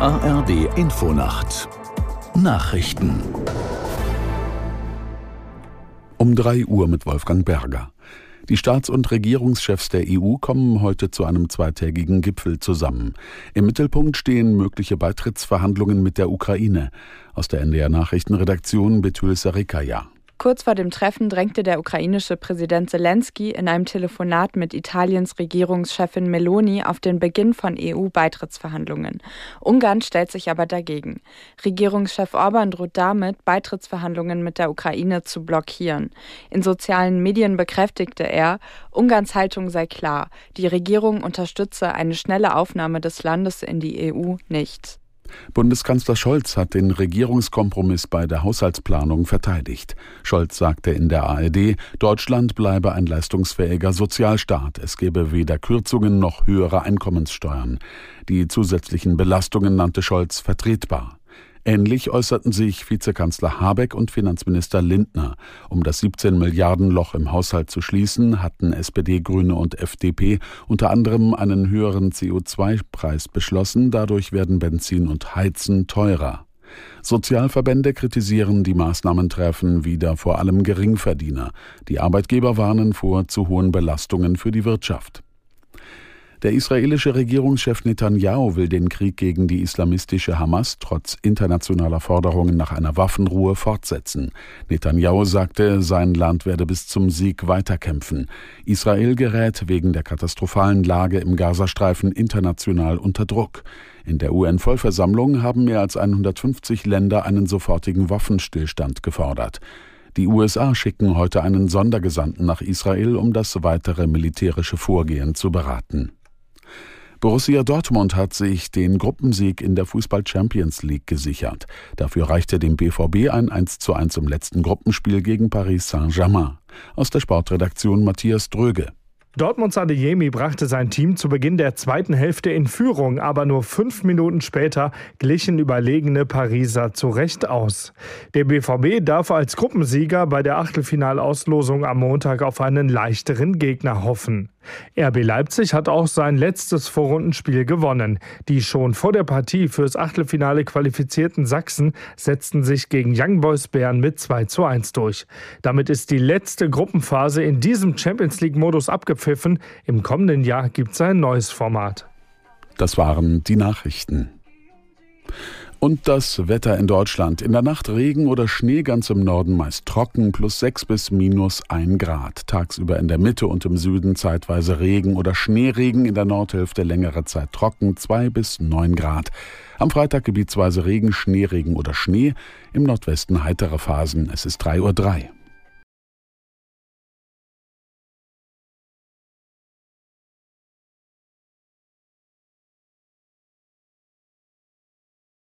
ARD Infonacht Nachrichten um 3 Uhr mit Wolfgang Berger. Die Staats- und Regierungschefs der EU kommen heute zu einem zweitägigen Gipfel zusammen. Im Mittelpunkt stehen mögliche Beitrittsverhandlungen mit der Ukraine. Aus der NDR Nachrichtenredaktion Betül Sarikaya. Kurz vor dem Treffen drängte der ukrainische Präsident Zelensky in einem Telefonat mit Italiens Regierungschefin Meloni auf den Beginn von EU-Beitrittsverhandlungen. Ungarn stellt sich aber dagegen. Regierungschef Orban droht damit, Beitrittsverhandlungen mit der Ukraine zu blockieren. In sozialen Medien bekräftigte er, Ungarns Haltung sei klar. Die Regierung unterstütze eine schnelle Aufnahme des Landes in die EU nicht. Bundeskanzler Scholz hat den Regierungskompromiss bei der Haushaltsplanung verteidigt. Scholz sagte in der ARD, Deutschland bleibe ein leistungsfähiger Sozialstaat. Es gebe weder Kürzungen noch höhere Einkommenssteuern. Die zusätzlichen Belastungen nannte Scholz vertretbar. Ähnlich äußerten sich Vizekanzler Habeck und Finanzminister Lindner. Um das 17 Milliarden Loch im Haushalt zu schließen, hatten SPD, Grüne und FDP unter anderem einen höheren CO2-Preis beschlossen. Dadurch werden Benzin und Heizen teurer. Sozialverbände kritisieren, die Maßnahmen treffen wieder vor allem Geringverdiener. Die Arbeitgeber warnen vor zu hohen Belastungen für die Wirtschaft. Der israelische Regierungschef Netanyahu will den Krieg gegen die islamistische Hamas trotz internationaler Forderungen nach einer Waffenruhe fortsetzen. Netanyahu sagte, sein Land werde bis zum Sieg weiterkämpfen. Israel gerät wegen der katastrophalen Lage im Gazastreifen international unter Druck. In der UN-Vollversammlung haben mehr als 150 Länder einen sofortigen Waffenstillstand gefordert. Die USA schicken heute einen Sondergesandten nach Israel, um das weitere militärische Vorgehen zu beraten. Borussia Dortmund hat sich den Gruppensieg in der Fußball Champions League gesichert. Dafür reichte dem BVB ein 1 zu 1 im letzten Gruppenspiel gegen Paris Saint-Germain. Aus der Sportredaktion Matthias Dröge. Dortmunds Adeyemi brachte sein Team zu Beginn der zweiten Hälfte in Führung, aber nur fünf Minuten später glichen überlegene Pariser zurecht aus. Der BVB darf als Gruppensieger bei der Achtelfinalauslosung am Montag auf einen leichteren Gegner hoffen. RB Leipzig hat auch sein letztes Vorrundenspiel gewonnen. Die schon vor der Partie fürs Achtelfinale qualifizierten Sachsen setzten sich gegen Young Boys Bern mit 2 zu 1 durch. Damit ist die letzte Gruppenphase in diesem Champions League-Modus abgepfiffen. Im kommenden Jahr gibt es ein neues Format. Das waren die Nachrichten. Und das Wetter in Deutschland. In der Nacht Regen oder Schnee ganz im Norden meist trocken, plus 6 bis minus 1 Grad. Tagsüber in der Mitte und im Süden zeitweise Regen oder Schneeregen, in der Nordhälfte längere Zeit trocken, 2 bis 9 Grad. Am Freitag gebietsweise Regen, Schneeregen oder Schnee, im Nordwesten heitere Phasen. Es ist 3.03 Uhr.